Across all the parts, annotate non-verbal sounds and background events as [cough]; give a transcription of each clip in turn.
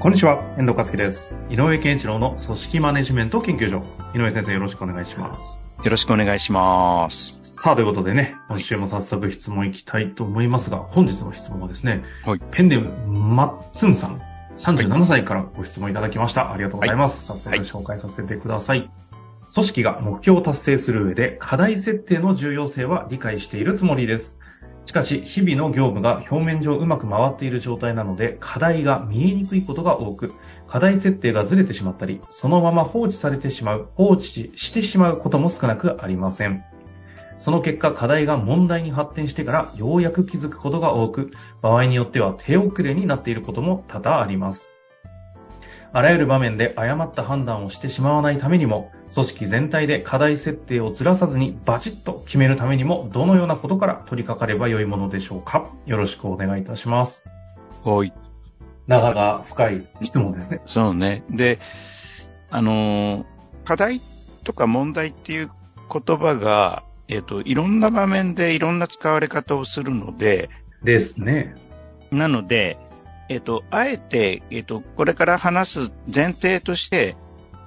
こんにちは、遠藤和樹です。井上健一郎の組織マネジメント研究所。井上先生よろしくお願いします。よろしくお願いします。さあ、ということでね、今週も早速質問いきたいと思いますが、本日の質問はですね、はいペンネーム、マッツンさん、37歳からご質問いただきました。ありがとうございます。早速紹介させてください。組織が目標を達成する上で課題設定の重要性は理解しているつもりです。しかし、日々の業務が表面上うまく回っている状態なので、課題が見えにくいことが多く、課題設定がずれてしまったり、そのまま放置されてしまう、放置してしまうことも少なくありません。その結果、課題が問題に発展してからようやく気づくことが多く、場合によっては手遅れになっていることも多々あります。あらゆる場面で誤った判断をしてしまわないためにも、組織全体で課題設定をずらさずにバチッと決めるためにも、どのようなことから取り掛かればよいものでしょうかよろしくお願いいたします。はい。なかなか深い質問ですね。そうね。で、あのー課題とか問題っていう言葉が、えっ、と、いろんな場面でいろんな使われ方をするので、ですね。なので、えっ、と、あえて、えっ、と、これから話す前提として、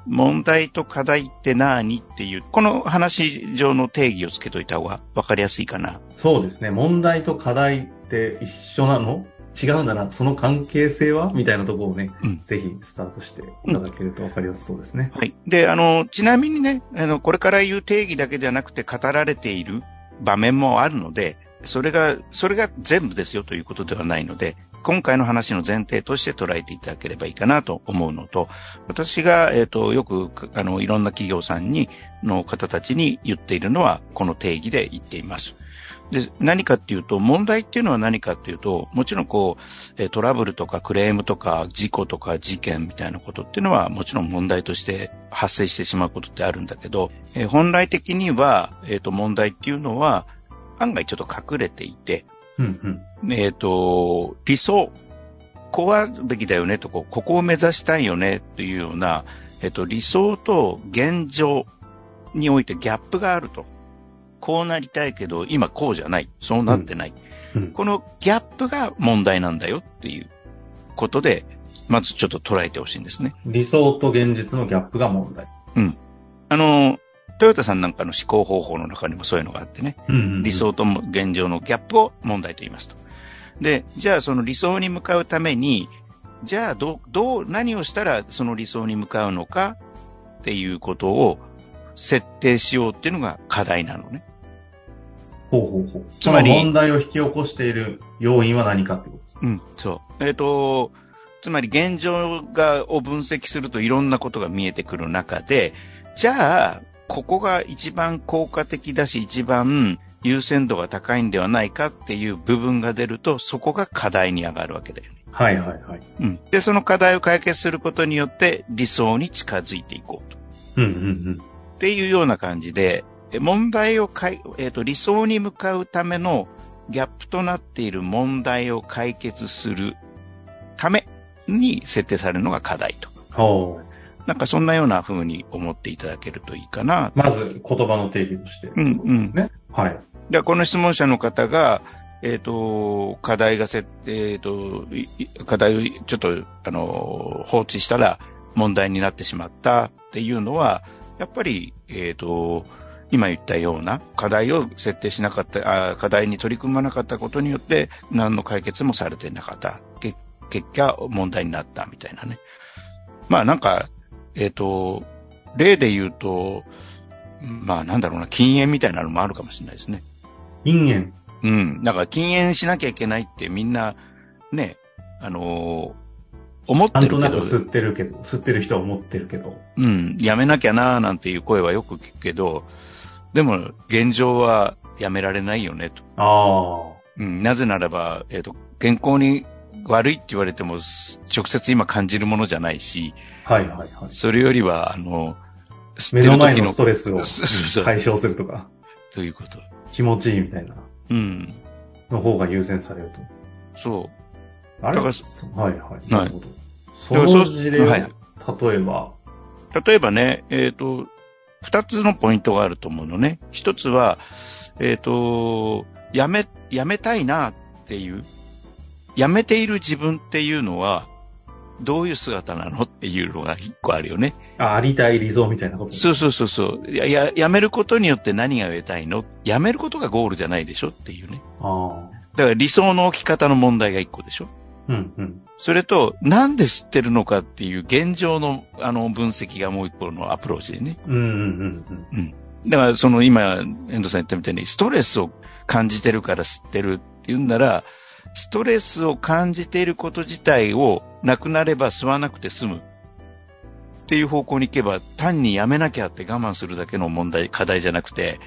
問題と課題って何っていう、この話上の定義をつけといた方が分かりやすいかな。そうですね。問題と課題って一緒なの？違うんだな。その関係性は？みたいなところをね、うんぜひスタートしていただけると分かりやすそうですね。はい。で、あの、ちなみにね、あの、これから言う定義だけではなくて語られている場面もあるので、それが、それが全部ですよということではないので、今回の話の前提として捉えていただければいいかなと思うのと、私が、えっ、と、よく、あの、いろんな企業さんに、の方たちに言っているのは、この定義で言っています。で、何かっていうと、問題っていうのは何かっていうと、もちろんこう、トラブルとかクレームとか事故とか事件みたいなことっていうのはもちろん問題として発生してしまうことってあるんだけど、えー本来的には、えっ、と、問題っていうのは案外ちょっと隠れていて、うんうん。えっ、と、理想、こうはべきだよねとこう、ここを目指したいよねっていうような、えっ、と、理想と現状においてギャップがあると。こうなりたいけど、今こうじゃない。そうなってない。うんこのギャップが問題なんだよっていうことで、まずちょっと捉えてほしいんですね。理想と現実のギャップが問題。あの、トヨタさんなんかの思考方法の中にもそういうのがあってね。うんうんうん理想とも現状のギャップを問題と言いますと。で、じゃあその理想に向かうために、じゃあどう、どう、何をしたらその理想に向かうのかっていうことを設定しようっていうのが課題なのね。ほうほうほう。つまり問題を引き起こしている要因は何かってことですか？うん、そう。えっ、と、つまり現状が、を分析するといろんなことが見えてくる中で、じゃあ、ここが一番効果的だし、一番優先度が高いんではないかっていう部分が出ると、そこが課題に上がるわけだよね。はいはいはい。うん。で、その課題を解決することによって理想に近づいていこうと。うんうんっていうような感じで、え問題をかい、えっ、と、理想に向かうためのギャップとなっている問題を解決するために設定されるのが課題と。なんかそんなような風に思っていただけるといいかな。まず言葉の定義として。うんうんね。はい。では、この質問者の方が、えっ、と、課題が設定、えっ、と、いい課題をちょっと、あの、放置したら問題になってしまったっていうのは、やっぱり、えっ、と、今言ったような課題を設定しなかったあ、課題に取り組まなかったことによって何の解決もされていなかった。け結果問題になったみたいなね。まあなんか、えっ、と、例で言うと、まあなんだろうな、禁煙みたいなのもあるかもしれないですね。因縁。うん。だから禁煙しなきゃいけないってみんな、ね、あのー思ってなんるけど、となく吸ってるけど、吸ってる人は思ってるけど。うん、やめなきゃなーなんていう声はよく聞くけど、でも現状はやめられないよねと。ああ。うん、なぜならば、えっ、と、健康に悪いって言われても、直接今感じるものじゃないし、はいはいはい。それよりは、あの、目の前のストレスを [laughs] 解消するとか、ということ。気持ちいいみたいな、うん。の方が優先されると。そう。あれ？はいはい。なるほど。そうの事例を、はい例えば、例えばね、えっ、と、二つのポイントがあると思うのね。一つは、えっ、と、やめ、やめたいなっていう、やめている自分っていうのは、どういう姿なのっていうのが一個あるよね。あ、ありたい理想みたいなこと。そうそうそうそう。や、や、やめることによって何が得たいの？やめることがゴールじゃないでしょっていうね。ああ。だから理想の置き方の問題が一個でしょうんうん。それと、なんで知ってるのかっていう現状の、あの、分析がもう一個のアプローチでね。うんうんうんうん。だから、その今、遠藤さん言ったみたいに、ストレスを感じてるから知ってるっていうんなら、ストレスを感じていること自体をなくなれば吸わなくて済む。っていう方向に行けば、単にやめなきゃって我慢するだけの問題、課題じゃなくて、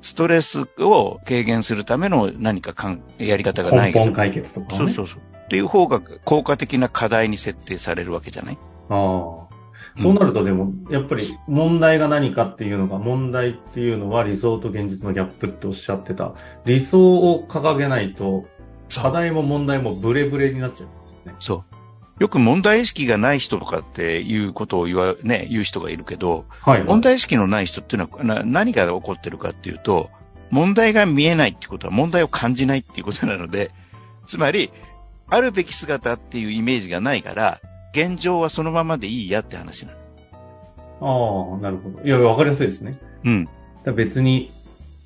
ストレスを軽減するための何かかんやり方がない根本解決とかね。そうそうそう。っていう方が効果的な課題に設定されるわけじゃないああ。そうなるとでも、やっぱり問題が何かっていうのが、問題っていうのは理想と現実のギャップっておっしゃってた。理想を掲げないと、課題も問題もブレブレになっちゃいますよね。そう。よく問題意識がない人とかっていうことを言わ、ね、言う人がいるけど、はい、はい。問題意識のない人っていうのはな何が起こってるかっていうと、問題が見えないっていうことは問題を感じないっていうことなので、つまり、あるべき姿っていうイメージがないから、現状はそのままでいいやって話なの。ああ、なるほど。いや、わかりやすいですね。うん。別に、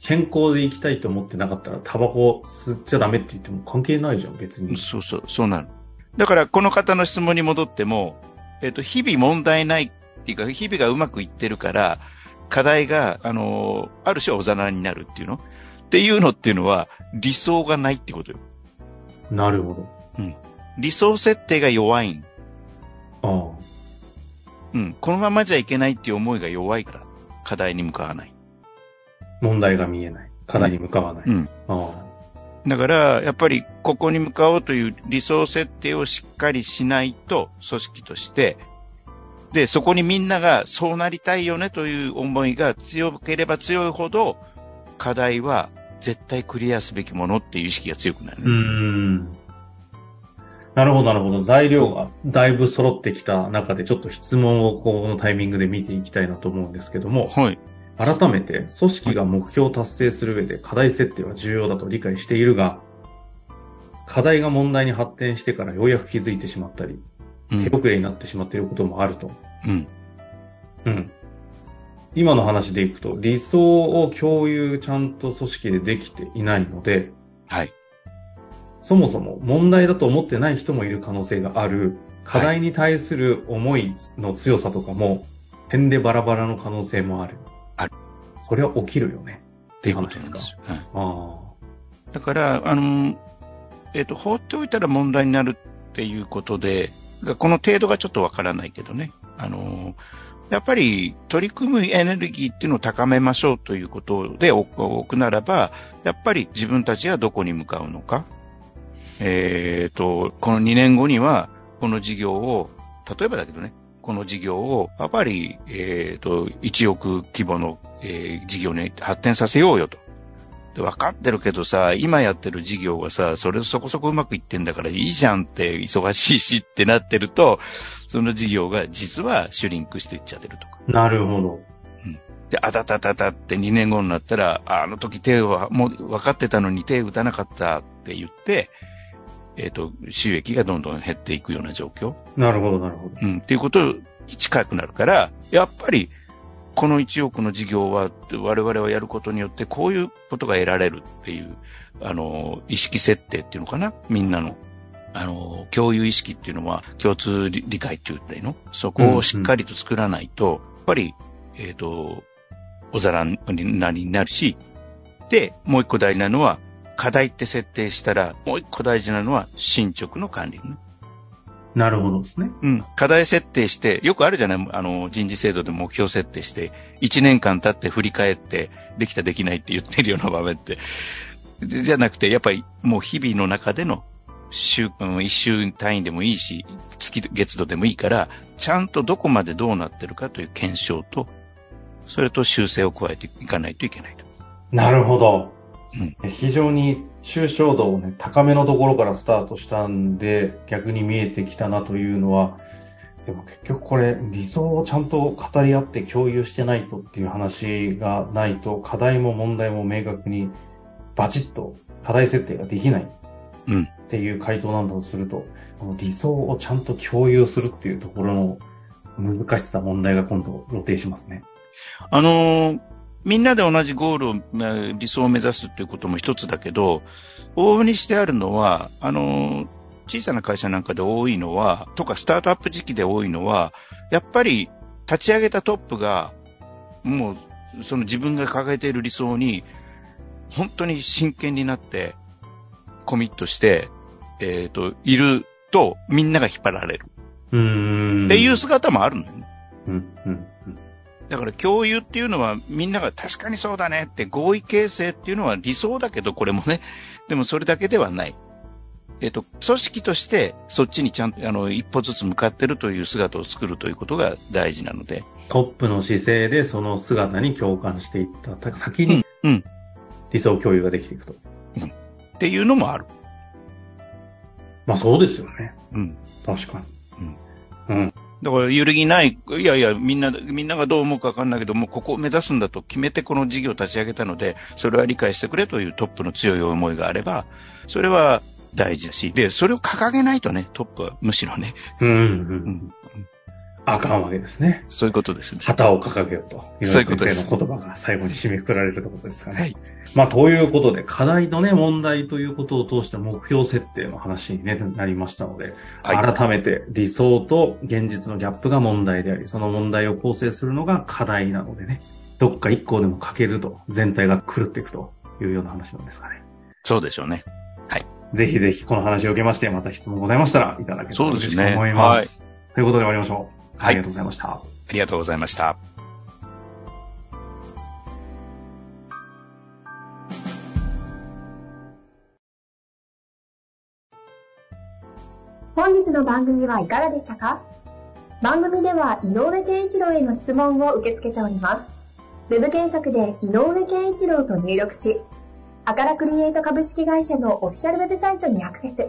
健康で生きたいと思ってなかったら、タバコ吸っちゃダメって言っても関係ないじゃん、別に。そうそう、そうなる。だから、この方の質問に戻っても、えっ、と、日々問題ないっていうか、日々がうまくいってるから、課題が、あのーある種おざなりになるっていうの？っていうのっていうのは、理想がないってことよ。なるほど。理想設定が弱いん。ああ。うん。このままじゃいけないっていう思いが弱いから、課題に向かわない。問題が見えない。課題に向かわない。うん。あだから、やっぱり、ここに向かおうという理想設定をしっかりしないと、組織として、で、そこにみんながそうなりたいよねという思いが強ければ強いほど、課題は絶対クリアすべきものっていう意識が強くなるあ。うー。ん。なるほど、なるほど。材料がだいぶ揃ってきた中で、ちょっと質問をこのタイミングで見ていきたいなと思うんですけども、はい。改めて、組織が目標を達成する上で課題設定は重要だと理解しているが、課題が問題に発展してからようやく気づいてしまったり、うん。手遅れになってしまっていることもあると。うん。うん。今の話でいくと、理想を共有ちゃんと組織でできていないので、はい。そもそも問題だと思ってない人もいる可能性がある、課題に対する思いの強さとかも、点でバラバラの可能性もある。それは起きるよね。っていうことですよ。はい。あだから、あの、えっ、と、放っておいたら問題になるっていうことで、この程度がちょっとわからないけどね。あの、やっぱり取り組むエネルギーっていうのを高めましょうということで置くならば、やっぱり自分たちがどこに向かうのか。えっ、と、この2年後には、この事業を、例えばだけどね、この事業を、やっぱり、えっ、と、1億規模の、えー事業に発展させようよと。で分かってるけどさ、今やってる事業がさ、それそこそこうまくいってんだからいいじゃんって、忙しいしってなってると、その事業が実はシュリンクしていっちゃってるとか。あ。なるほど。で、あたたたたって2年後になったら、ああの時手を、もう分かってたのに手を打たなかったって言って、えっ、と、収益がどんどん減っていくような状況。なるほど、なるほど。うん、っていうことに近くなるから、やっぱり、この1億の事業は、我々はやることによって、こういうことが得られるっていう、あの、意識設定っていうのかな？みんなの。あの、共有意識っていうのは、共通理解って言ったらいいの？そこをしっかりと作らないと、やっぱり、えっ、と、おざらになりになるし、で、もう一個大事なのは、課題って設定したら、もう一個大事なのは、進捗の管理。なるほどですね。うん。課題設定して、よくあるじゃない？あの、人事制度で目標設定して、1年間経って振り返って、できたできないって言ってるような場面って。でじゃなくて、やっぱりもう日々の中での週、うん、一週単位でもいいし、月、月度でもいいから、ちゃんとどこまでどうなってるかという検証と、それと修正を加えていかないといけないと。なるほど。うん、非常に抽象度をね、高めのところからスタートしたんで、逆に見えてきたなというのは、でも結局これ、理想をちゃんと語り合って共有してないとっていう話がないと、課題も問題も明確にバチッと課題設定ができないっていう回答なんだとすると、この理想をちゃんと共有するっていうところの難しさ、問題が今度露呈しますね。あのー、みんなで同じゴールを、理想を目指すっていうことも一つだけど、往々にしてあるのは、あのー、小さな会社なんかで多いのは、とかスタートアップ時期で多いのは、やっぱり立ち上げたトップが、もう、その自分が抱えている理想に、本当に真剣になって、コミットして、えっ、ー、と、いると、みんなが引っ張られる。うん。っていう姿もあるのよね。うん、うん。だから共有っていうのはみんなが確かにそうだねって合意形成っていうのは理想だけどこれもね、でもそれだけではない。えっ、と、組織としてそっちにちゃんとあの一歩ずつ向かってるという姿を作るということが大事なので。トップの姿勢でその姿に共感していった先に、うん、理想共有ができていくと。うん。っていうのもある。まあそうですよね。うん。確かに。うん。うん。だから揺るぎない、いやいや、みんな、みんながどう思うかわかんないけど、もうここを目指すんだと決めてこの事業を立ち上げたので、それは理解してくれというトップの強い思いがあれば、それは大事だし、で、それを掲げないとね、トップはむしろね。うん、うん、うん。あかんわけですね。そういうことですね。旗を掲げようと。そういうことです。先生の言葉が最後に締めくくられるということですかね。はい。まあ、ということで、課題とね、問題ということを通して目標設定の話に、ね、なりましたので、はい、改めて理想と現実のギャップが問題であり、その問題を構成するのが課題なのでね、どっか一個でも欠けると、全体が狂っていくというような話なんですかね。そうでしょうね。はい。ぜひぜひこの話を受けまして、また質問ございましたらいただけたら嬉しく思います。すね、はい。ということで終わりましょう。ありがとうございました。ありがとうございました。本日の番組はいかがでしたか？番組では井上健一郎への質問を受け付けております。ウェブ検索で井上健一郎と入力し、アカラクリエイト株式会社のオフィシャルウェブサイトにアクセス。